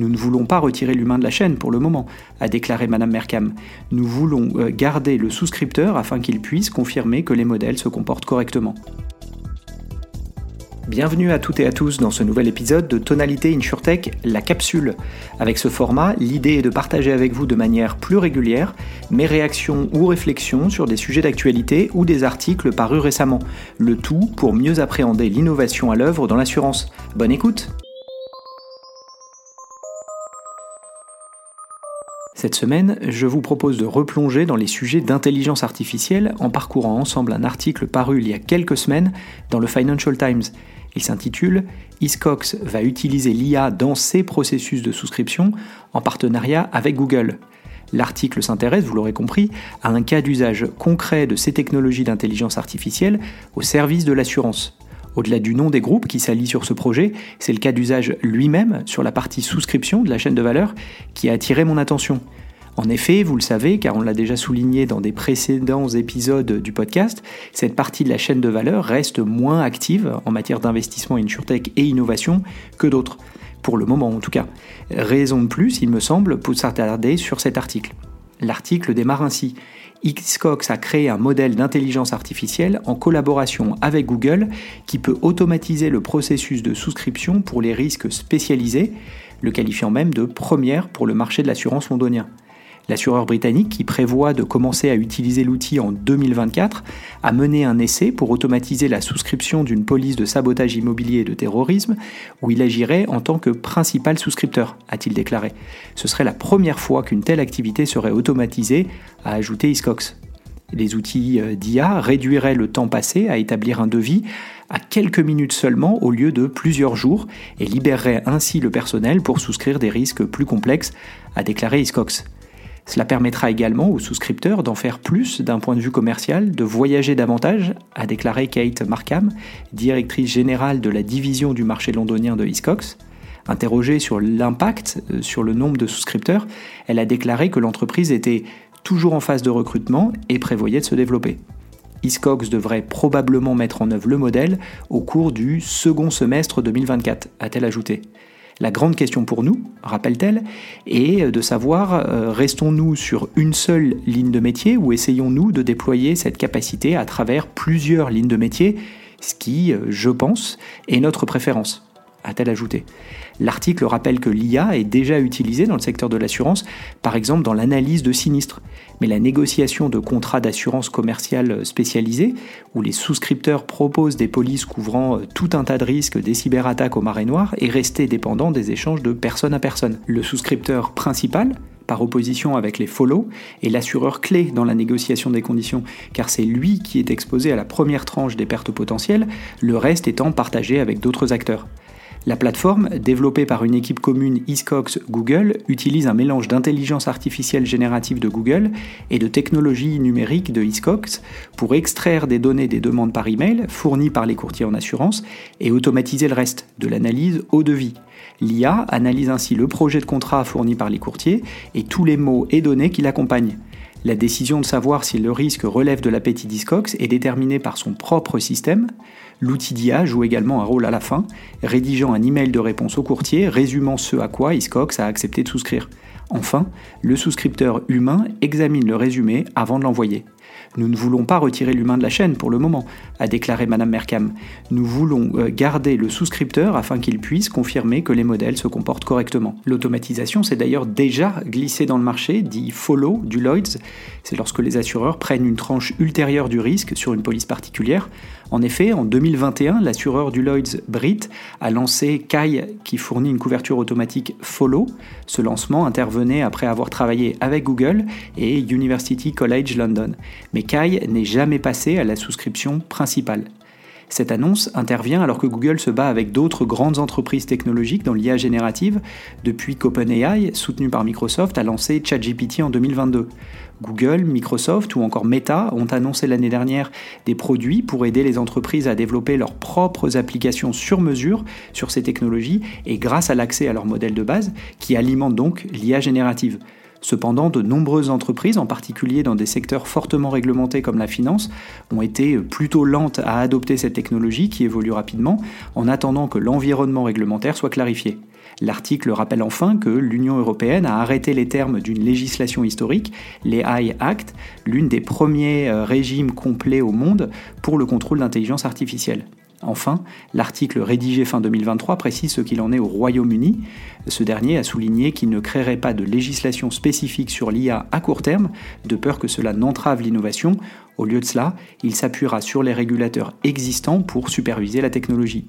Nous ne voulons pas retirer l'humain de la chaîne pour le moment, a déclaré Madame Mercam. Nous voulons euh, garder le souscripteur afin qu'il puisse confirmer que les modèles se comportent correctement. Bienvenue à toutes et à tous dans ce nouvel épisode de Tonalité InsurTech, la capsule. Avec ce format, l'idée est de partager avec vous de manière plus régulière mes réactions ou réflexions sur des sujets d'actualité ou des articles parus récemment. Le tout pour mieux appréhender l'innovation à l'œuvre dans l'assurance. Bonne écoute Cette semaine, je vous propose de replonger dans les sujets d'intelligence artificielle en parcourant ensemble un article paru il y a quelques semaines dans le Financial Times. Il s'intitule Iscox va utiliser l'IA dans ses processus de souscription en partenariat avec Google. L'article s'intéresse, vous l'aurez compris, à un cas d'usage concret de ces technologies d'intelligence artificielle au service de l'assurance. Au-delà du nom des groupes qui s'allient sur ce projet, c'est le cas d'usage lui-même sur la partie souscription de la chaîne de valeur qui a attiré mon attention. En effet, vous le savez, car on l'a déjà souligné dans des précédents épisodes du podcast, cette partie de la chaîne de valeur reste moins active en matière d'investissement InsurTech et innovation que d'autres, pour le moment en tout cas. Raison de plus, il me semble, pour s'attarder sur cet article. L'article démarre ainsi. Xcox a créé un modèle d'intelligence artificielle en collaboration avec Google qui peut automatiser le processus de souscription pour les risques spécialisés, le qualifiant même de première pour le marché de l'assurance londonien. L'assureur britannique, qui prévoit de commencer à utiliser l'outil en 2024, a mené un essai pour automatiser la souscription d'une police de sabotage immobilier et de terrorisme, où il agirait en tant que principal souscripteur, a-t-il déclaré. Ce serait la première fois qu'une telle activité serait automatisée, a ajouté Iscox. Les outils euh, d'IA réduiraient le temps passé à établir un devis à quelques minutes seulement au lieu de plusieurs jours et libéreraient ainsi le personnel pour souscrire des risques plus complexes, a déclaré Iscox. Cela permettra également aux souscripteurs d'en faire plus d'un point de vue commercial, de voyager davantage, a déclaré Kate Markham, directrice générale de la division du marché londonien de Hiscox. Interrogée sur l'impact euh, sur le nombre de souscripteurs, elle a déclaré que l'entreprise était toujours en phase de recrutement et prévoyait de se développer. Hiscox devrait probablement mettre en œuvre le modèle au cours du second semestre 2024, a-t-elle ajouté. La grande question pour nous, rappelle-t-elle, est de savoir euh, restons-nous sur une seule ligne de métier ou essayons-nous de déployer cette capacité à travers plusieurs lignes de métier, ce qui, euh, je pense, est notre préférence? A-t-elle ajouté. L'article rappelle que l'IA est déjà utilisée dans le secteur de l'assurance, par exemple dans l'analyse de sinistres. Mais la négociation de contrats d'assurance commerciale spécialisés, où les souscripteurs proposent des polices couvrant euh, tout un tas de risques des cyberattaques au marais noir, est restée dépendant des échanges de personne à personne. Le souscripteur principal, par opposition avec les follow, est l'assureur clé dans la négociation des conditions, car c'est lui qui est exposé à la première tranche des pertes potentielles, le reste étant partagé avec d'autres acteurs. La plateforme, développée par une équipe commune Iscox Google, utilise un mélange d'intelligence artificielle générative de Google et de technologie numérique de Iscox pour extraire des données des demandes par email fournies par les courtiers en assurance et automatiser le reste, de l'analyse au devis. L'IA analyse ainsi le projet de contrat fourni par les courtiers et tous les mots et données qui l'accompagnent. La décision de savoir si le risque relève de l'appétit d'Iscox est déterminée par son propre système. L'outil d'IA joue également un rôle à la fin, rédigeant un email de réponse au courtier résumant ce à quoi Iscox a accepté de souscrire. Enfin, le souscripteur humain examine le résumé avant de l'envoyer. Nous ne voulons pas retirer l'humain de la chaîne pour le moment, a déclaré Madame Mercam. Nous voulons euh, garder le souscripteur afin qu'il puisse confirmer que les modèles se comportent correctement. L'automatisation s'est d'ailleurs déjà glissée dans le marché, dit follow du Lloyds. C'est lorsque les assureurs prennent une tranche ultérieure du risque sur une police particulière. En effet, en 2021, l'assureur du Lloyds Brit a lancé Kai qui fournit une couverture automatique follow. Ce lancement intervenait après avoir travaillé avec Google et University College London. Mais Kai n'est jamais passé à la souscription principale. Cette annonce intervient alors que Google se bat avec d'autres grandes entreprises technologiques dans l'IA générative depuis qu'OpenAI, soutenu par Microsoft, a lancé ChatGPT en 2022. Google, Microsoft ou encore Meta ont annoncé l'année dernière des produits pour aider les entreprises à développer leurs propres applications sur mesure sur ces technologies et grâce à l'accès à leur modèle de base qui alimente donc l'IA générative. Cependant, de nombreuses entreprises, en particulier dans des secteurs fortement réglementés comme la finance, ont été plutôt lentes à adopter cette technologie qui évolue rapidement en attendant que l'environnement réglementaire soit clarifié. L'article rappelle enfin que l'Union européenne a arrêté les termes d'une législation historique, les AI Act, l'une des premiers euh, régimes complets au monde pour le contrôle d'intelligence artificielle. Enfin, l'article rédigé fin 2023 précise ce qu'il en est au Royaume-Uni. Ce dernier a souligné qu'il ne créerait pas de législation spécifique sur l'IA à court terme, de peur que cela n'entrave l'innovation. Au lieu de cela, il s'appuiera sur les régulateurs existants pour superviser la technologie.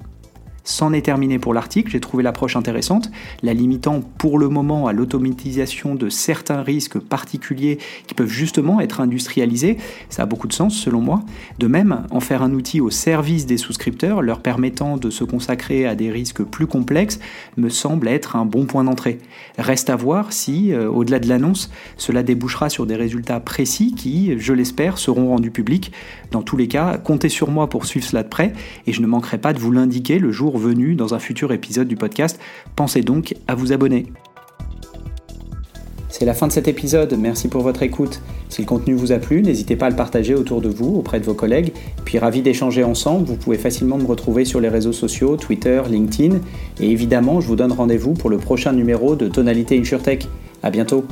C'en est terminé pour l'article, j'ai trouvé l'approche intéressante, la limitant pour le moment à l'automatisation de certains risques particuliers qui peuvent justement être industrialisés, ça a beaucoup de sens selon moi. De même, en faire un outil au service des souscripteurs, leur permettant de se consacrer à des risques plus complexes, me semble être un bon point d'entrée. Reste à voir si, euh, au-delà de l'annonce, cela débouchera sur des résultats précis qui, je l'espère, seront rendus publics. Dans tous les cas, comptez sur moi pour suivre cela de près et je ne manquerai pas de vous l'indiquer le jour venu dans un futur épisode du podcast. Pensez donc à vous abonner. C'est la fin de cet épisode, merci pour votre écoute. Si le contenu vous a plu, n'hésitez pas à le partager autour de vous, auprès de vos collègues. Puis ravi d'échanger ensemble, vous pouvez facilement me retrouver sur les réseaux sociaux, Twitter, LinkedIn. Et évidemment, je vous donne rendez-vous pour le prochain numéro de Tonalité InsurTech. A bientôt